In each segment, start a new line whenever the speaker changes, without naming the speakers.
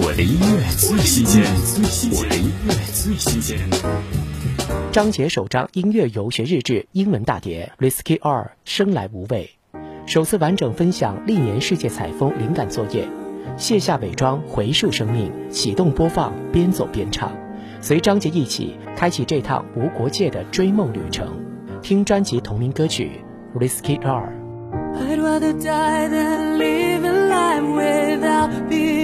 我的音乐最新鲜，我的音乐最新鲜。
张杰首张音乐游学日志英文大碟《Risky 二生来无畏》，首次完整分享历年世界采风灵感作业，卸下伪装，回溯生命，启动播放，边走边唱，随张杰一起开启这趟无国界的追梦旅程。听专辑同名歌曲《Risky 二》。
I'd rather die than live a life without being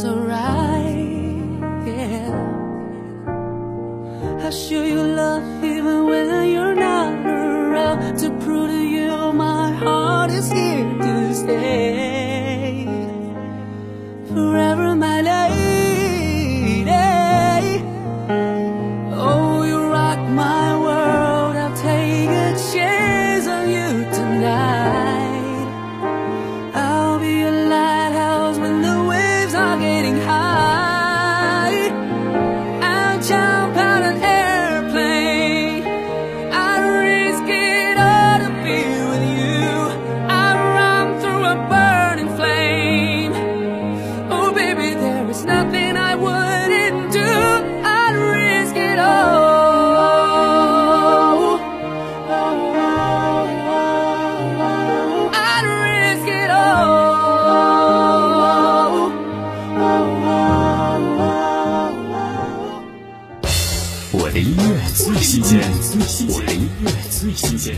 feel so right, yeah. I show you love even when you're getting high.
我的音乐最新鲜，我的音乐最新鲜。